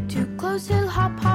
get too close, he'll hop.